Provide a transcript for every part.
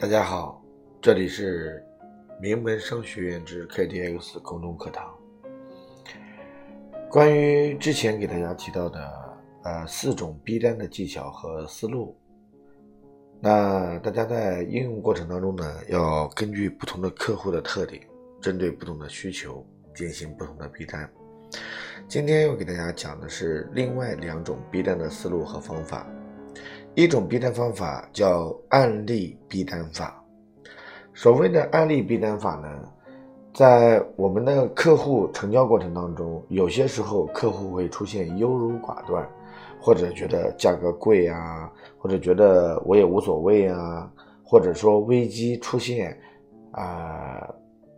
大家好，这里是名门商学院之 KDX 空中课堂。关于之前给大家提到的呃四种逼单的技巧和思路，那大家在应用过程当中呢，要根据不同的客户的特点，针对不同的需求进行不同的逼单。今天要给大家讲的是另外两种逼单的思路和方法。一种逼单方法叫案例逼单法。所谓的案例逼单法呢，在我们的客户成交过程当中，有些时候客户会出现优柔寡断，或者觉得价格贵啊，或者觉得我也无所谓啊，或者说危机出现啊，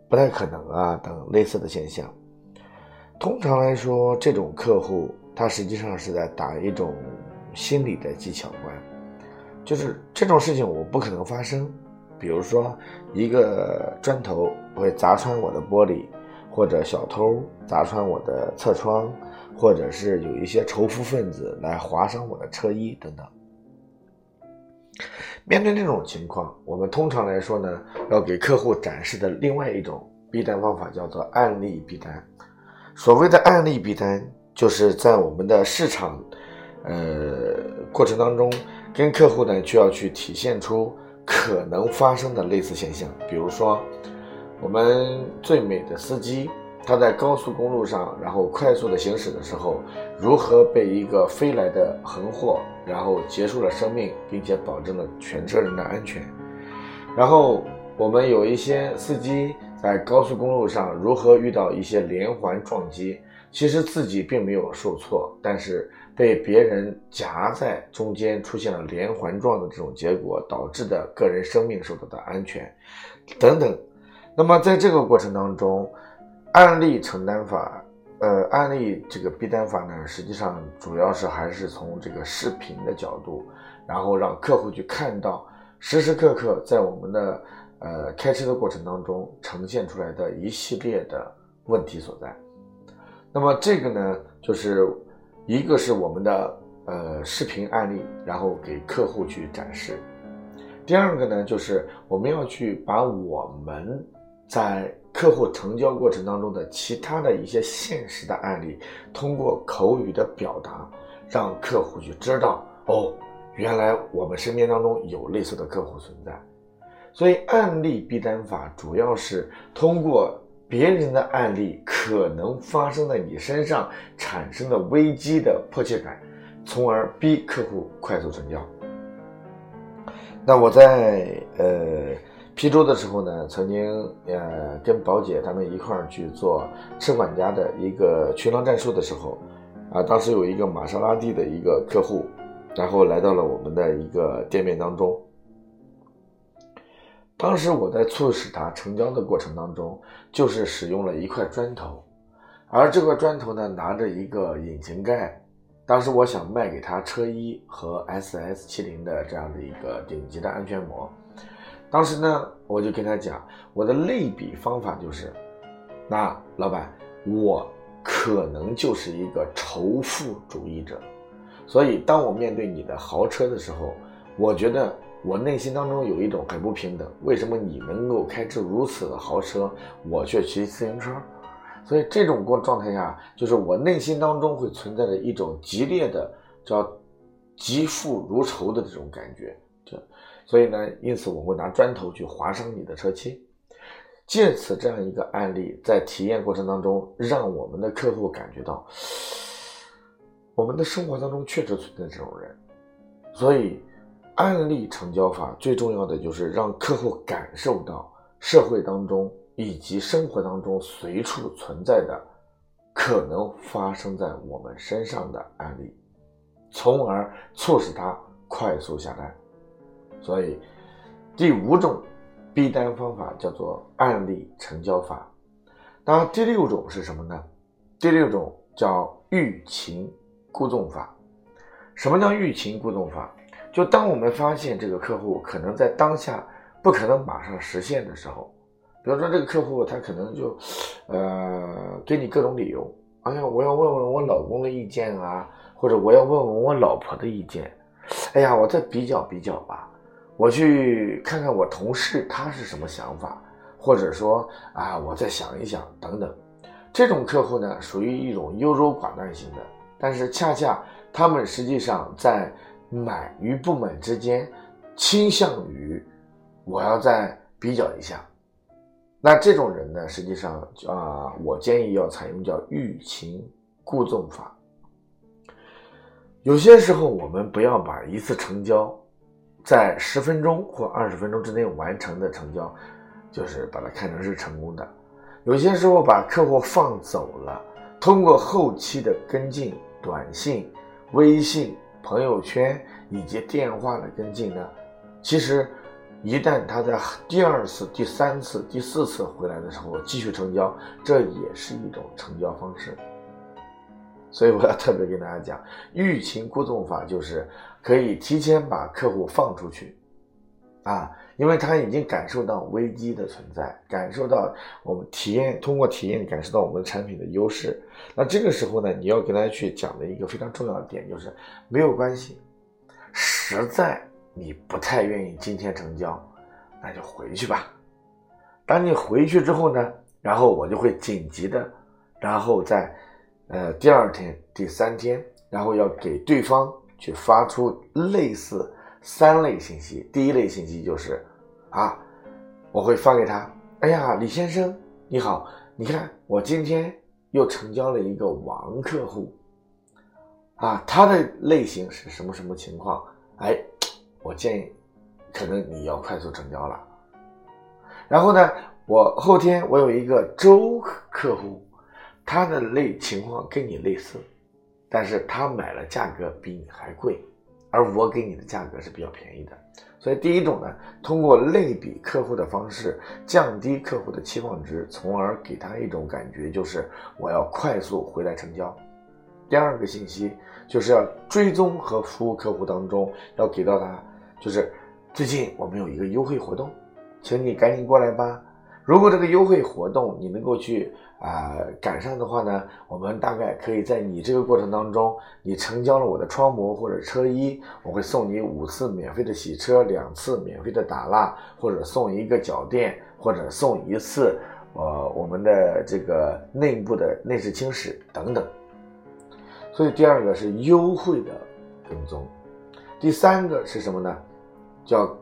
不太可能啊等类似的现象。通常来说，这种客户他实际上是在打一种心理的技巧关。就是这种事情我不可能发生，比如说一个砖头会砸穿我的玻璃，或者小偷砸穿我的侧窗，或者是有一些仇富分子来划伤我的车衣等等。面对这种情况，我们通常来说呢，要给客户展示的另外一种逼单方法叫做案例逼单。所谓的案例逼单，就是在我们的市场，呃过程当中。跟客户呢，就要去体现出可能发生的类似现象，比如说，我们最美的司机，他在高速公路上，然后快速的行驶的时候，如何被一个飞来的横祸，然后结束了生命，并且保证了全车人的安全。然后我们有一些司机在高速公路上，如何遇到一些连环撞击，其实自己并没有受挫，但是。被别人夹在中间，出现了连环撞的这种结果，导致的个人生命受到的安全等等。那么在这个过程当中，案例承担法，呃，案例这个逼单法呢，实际上主要是还是从这个视频的角度，然后让客户去看到时时刻刻在我们的呃开车的过程当中呈现出来的一系列的问题所在。那么这个呢，就是。一个是我们的呃视频案例，然后给客户去展示；第二个呢，就是我们要去把我们在客户成交过程当中的其他的一些现实的案例，通过口语的表达，让客户去知道哦，原来我们身边当中有类似的客户存在。所以案例逼单法主要是通过。别人的案例可能发生在你身上产生的危机的迫切感，从而逼客户快速成交。那我在呃批州的时候呢，曾经呃跟宝姐他们一块儿去做车管家的一个群狼战术的时候，啊，当时有一个玛莎拉蒂的一个客户，然后来到了我们的一个店面当中。当时我在促使他成交的过程当中，就是使用了一块砖头，而这块砖头呢拿着一个引擎盖。当时我想卖给他车衣和 SS 七零的这样的一个顶级的安全膜。当时呢，我就跟他讲，我的类比方法就是，那老板，我可能就是一个仇富主义者，所以当我面对你的豪车的时候，我觉得。我内心当中有一种很不平等，为什么你能够开着如此的豪车，我却骑自行车？所以这种过状态下，就是我内心当中会存在着一种激烈的叫极富如仇的这种感觉。这，所以呢，因此我会拿砖头去划伤你的车漆。借此这样一个案例，在体验过程当中，让我们的客户感觉到，我们的生活当中确实存在这种人，所以。案例成交法最重要的就是让客户感受到社会当中以及生活当中随处存在的可能发生在我们身上的案例，从而促使他快速下单。所以，第五种逼单方法叫做案例成交法。那第六种是什么呢？第六种叫欲擒故纵法。什么叫欲擒故纵法？就当我们发现这个客户可能在当下不可能马上实现的时候，比如说这个客户他可能就，呃，给你各种理由，哎呀，我要问问我老公的意见啊，或者我要问问我老婆的意见，哎呀，我再比较比较吧，我去看看我同事他是什么想法，或者说啊，我再想一想等等。这种客户呢，属于一种优柔寡断型的，但是恰恰他们实际上在买与不买之间，倾向于我要再比较一下。那这种人呢，实际上啊，我建议要采用叫欲擒故纵法。有些时候，我们不要把一次成交在十分钟或二十分钟之内完成的成交，就是把它看成是成功的。有些时候，把客户放走了，通过后期的跟进、短信、微信、朋友圈以及电话的跟进呢，其实。一旦他在第二次、第三次、第四次回来的时候继续成交，这也是一种成交方式。所以我要特别跟大家讲，欲擒故纵法就是可以提前把客户放出去，啊，因为他已经感受到危机的存在，感受到我们体验通过体验感受到我们产品的优势。那这个时候呢，你要跟他去讲的一个非常重要的点就是，没有关系，实在。你不太愿意今天成交，那就回去吧。当你回去之后呢，然后我就会紧急的，然后在呃第二天、第三天，然后要给对方去发出类似三类信息。第一类信息就是啊，我会发给他，哎呀，李先生你好，你看我今天又成交了一个王客户，啊，他的类型是什么什么情况？哎。我建议，可能你要快速成交了。然后呢，我后天我有一个周客户，他的类情况跟你类似，但是他买了价格比你还贵，而我给你的价格是比较便宜的。所以第一种呢，通过类比客户的方式，降低客户的期望值，从而给他一种感觉，就是我要快速回来成交。第二个信息就是要追踪和服务客户当中，要给到他。就是最近我们有一个优惠活动，请你赶紧过来吧。如果这个优惠活动你能够去啊赶上的话呢，我们大概可以在你这个过程当中，你成交了我的窗膜或者车衣，我会送你五次免费的洗车，两次免费的打蜡，或者送一个脚垫，或者送一次呃我们的这个内部的内饰清洗等等。所以第二个是优惠的跟踪，第三个是什么呢？叫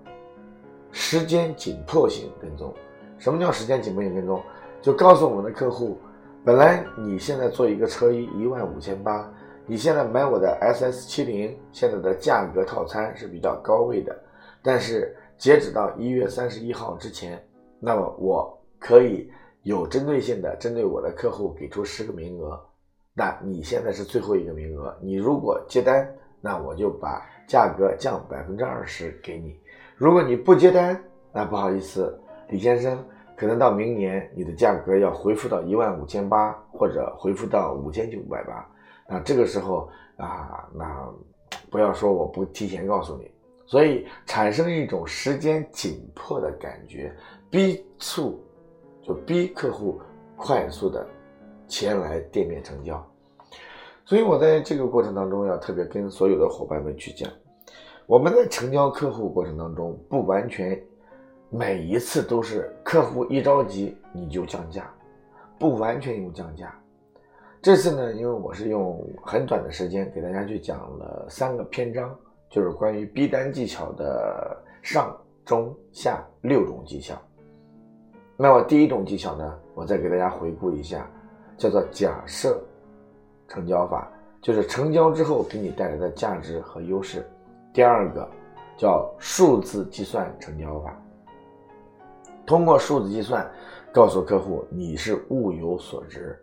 时间紧迫型跟踪。什么叫时间紧迫型跟踪？就告诉我们的客户，本来你现在做一个车衣一万五千八，你现在买我的 SS 七零，现在的价格套餐是比较高位的，但是截止到一月三十一号之前，那么我可以有针对性的针对我的客户给出十个名额，那你现在是最后一个名额，你如果接单。那我就把价格降百分之二十给你。如果你不接单，那不好意思，李先生，可能到明年你的价格要回复到一万五千八，或者回复到五千九百八。那这个时候啊，那不要说我不提前告诉你，所以产生一种时间紧迫的感觉，逼促，就逼客户快速的前来店面成交。所以我在这个过程当中要特别跟所有的伙伴们去讲，我们在成交客户过程当中，不完全每一次都是客户一着急你就降价，不完全用降价。这次呢，因为我是用很短的时间给大家去讲了三个篇章，就是关于逼单技巧的上中下六种技巧。那么第一种技巧呢，我再给大家回顾一下，叫做假设。成交法就是成交之后给你带来的价值和优势。第二个叫数字计算成交法，通过数字计算告诉客户你是物有所值。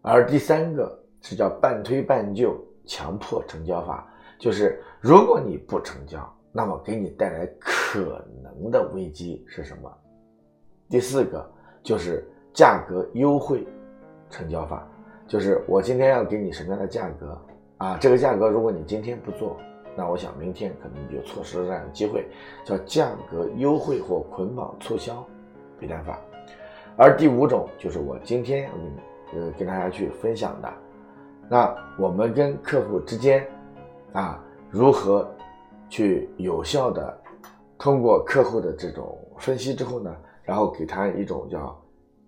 而第三个是叫半推半就强迫成交法，就是如果你不成交，那么给你带来可能的危机是什么？第四个就是价格优惠成交法。就是我今天要给你什么样的价格啊？这个价格如果你今天不做，那我想明天可能你就错失了这样的机会，叫价格优惠或捆绑促销逼单法。而第五种就是我今天嗯呃跟大家去分享的，那我们跟客户之间啊如何去有效的通过客户的这种分析之后呢，然后给他一种叫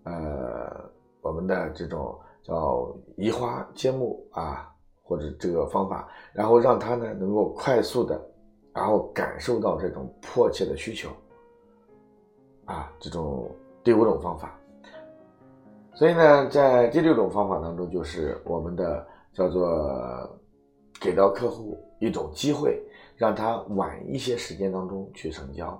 呃我们的这种叫移花接木啊，或者这个方法，然后让他呢能够快速的，然后感受到这种迫切的需求啊，这种第五种方法。所以呢，在第六种方法当中，就是我们的叫做给到客户一种机会。让他晚一些时间当中去成交，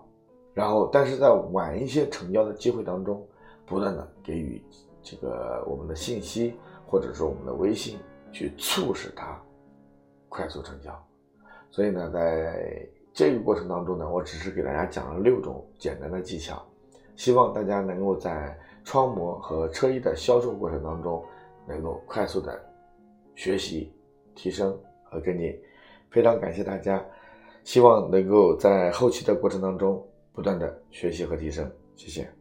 然后但是在晚一些成交的机会当中，不断的给予这个我们的信息或者说我们的微信去促使他快速成交。所以呢，在这个过程当中呢，我只是给大家讲了六种简单的技巧，希望大家能够在窗膜和车衣的销售过程当中能够快速的学习、提升和跟进。非常感谢大家。希望能够在后期的过程当中不断的学习和提升，谢谢。